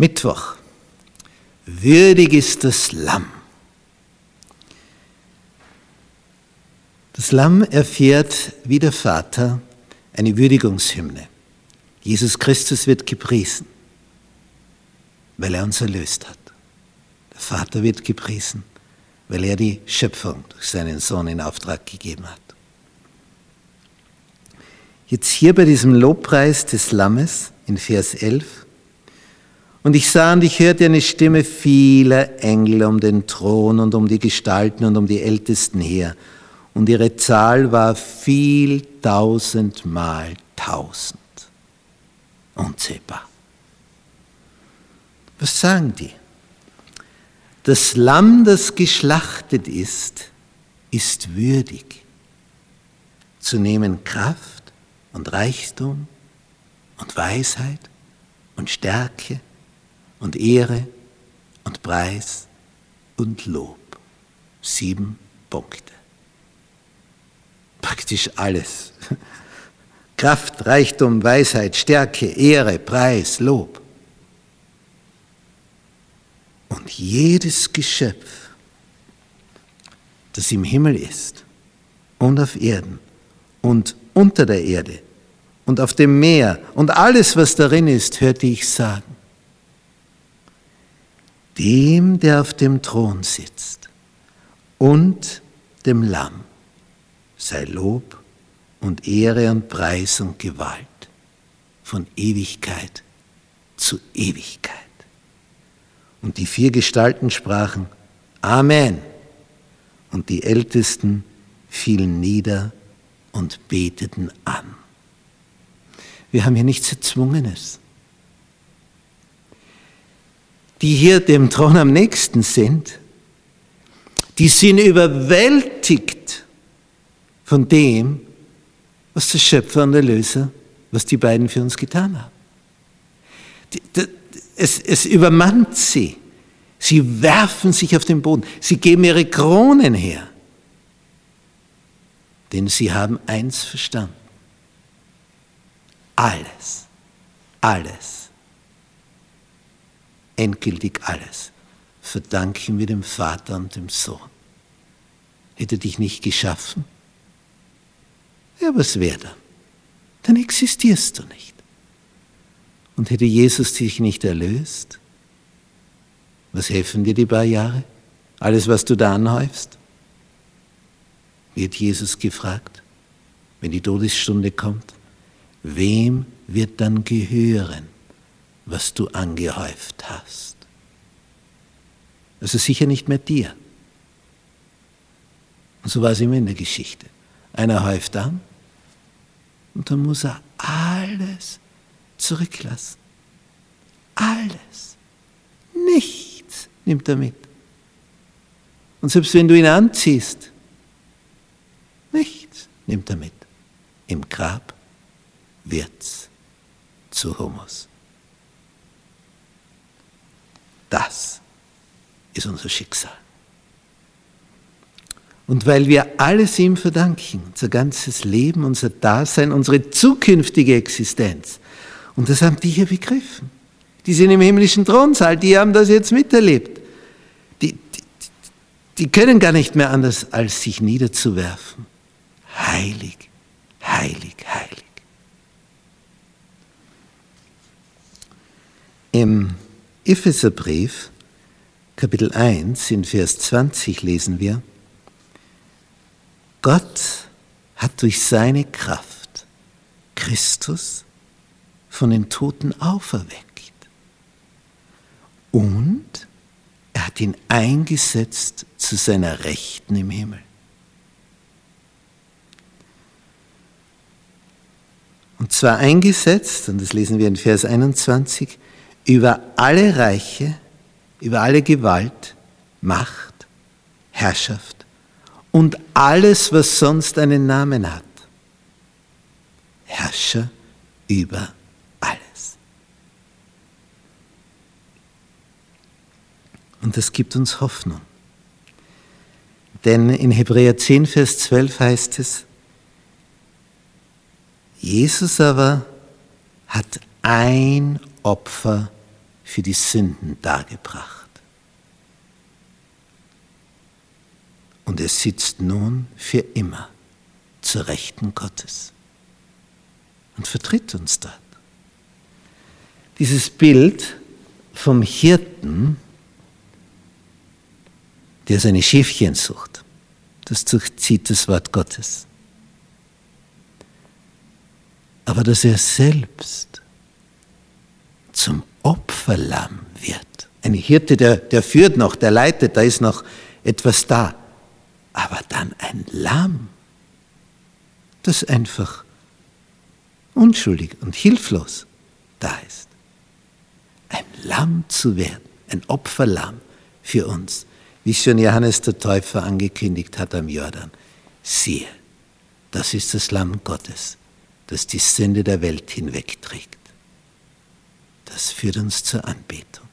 Mittwoch. Würdig ist das Lamm. Das Lamm erfährt wie der Vater eine Würdigungshymne. Jesus Christus wird gepriesen, weil er uns erlöst hat. Der Vater wird gepriesen, weil er die Schöpfung durch seinen Sohn in Auftrag gegeben hat. Jetzt hier bei diesem Lobpreis des Lammes in Vers 11. Und ich sah und ich hörte eine Stimme vieler Engel um den Thron und um die Gestalten und um die Ältesten her. Und ihre Zahl war viel tausendmal tausend. Unzählbar. Was sagen die? Das Lamm, das geschlachtet ist, ist würdig zu nehmen Kraft und Reichtum und Weisheit und Stärke und Ehre und Preis und Lob. Sieben Punkte. Praktisch alles. Kraft, Reichtum, Weisheit, Stärke, Ehre, Preis, Lob. Und jedes Geschöpf, das im Himmel ist und auf Erden und unter der Erde und auf dem Meer und alles, was darin ist, hörte ich sagen, dem, der auf dem Thron sitzt und dem Lamm sei Lob und Ehre und Preis und Gewalt von Ewigkeit zu Ewigkeit. Und die vier Gestalten sprachen Amen. Und die Ältesten fielen nieder und beteten an. Wir haben hier nichts Erzwungenes. Die hier dem Thron am nächsten sind, die sind überwältigt von dem, was der Schöpfer und der Löser, was die beiden für uns getan haben. Es, es übermannt sie. Sie werfen sich auf den Boden. Sie geben ihre Kronen her. Denn sie haben eins verstanden. Alles, alles, endgültig alles, verdanken wir dem Vater und dem Sohn. Hätte dich nicht geschaffen? Ja, was wäre dann? Dann existierst du nicht. Und hätte Jesus dich nicht erlöst? Was helfen dir die paar Jahre? Alles, was du da anhäufst? wird Jesus gefragt, wenn die Todesstunde kommt, wem wird dann gehören, was du angehäuft hast? Also sicher nicht mehr dir. Und so war es immer in der Geschichte. Einer häuft an und dann muss er alles zurücklassen. Alles. Nichts nimmt er mit. Und selbst wenn du ihn anziehst, Nichts nimmt er mit. Im Grab wird's zu Humus. Das ist unser Schicksal. Und weil wir alles ihm verdanken, unser ganzes Leben, unser Dasein, unsere zukünftige Existenz, und das haben die hier begriffen. Die sind im himmlischen Thronsaal, die haben das jetzt miterlebt. Die, die, die können gar nicht mehr anders, als sich niederzuwerfen heilig, heilig, heilig. Im Epheserbrief, Kapitel 1, in Vers 20 lesen wir, Gott hat durch seine Kraft Christus von den Toten auferweckt. Und er hat ihn eingesetzt zu seiner Rechten im Himmel. Und zwar eingesetzt, und das lesen wir in Vers 21, über alle Reiche, über alle Gewalt, Macht, Herrschaft und alles, was sonst einen Namen hat. Herrscher über alles. Und das gibt uns Hoffnung. Denn in Hebräer 10, Vers 12 heißt es, Jesus aber hat ein Opfer für die Sünden dargebracht. Und er sitzt nun für immer zur Rechten Gottes und vertritt uns dort. Dieses Bild vom Hirten, der seine Schäfchen sucht, das durchzieht das Wort Gottes. Aber dass er selbst zum Opferlamm wird. Ein Hirte, der, der führt noch, der leitet, da ist noch etwas da. Aber dann ein Lamm, das einfach unschuldig und hilflos da ist. Ein Lamm zu werden, ein Opferlamm für uns, wie schon Johannes der Täufer angekündigt hat am Jordan. Siehe, das ist das Lamm Gottes, das die Sünde der Welt hinwegträgt. Das führt uns zur Anbetung.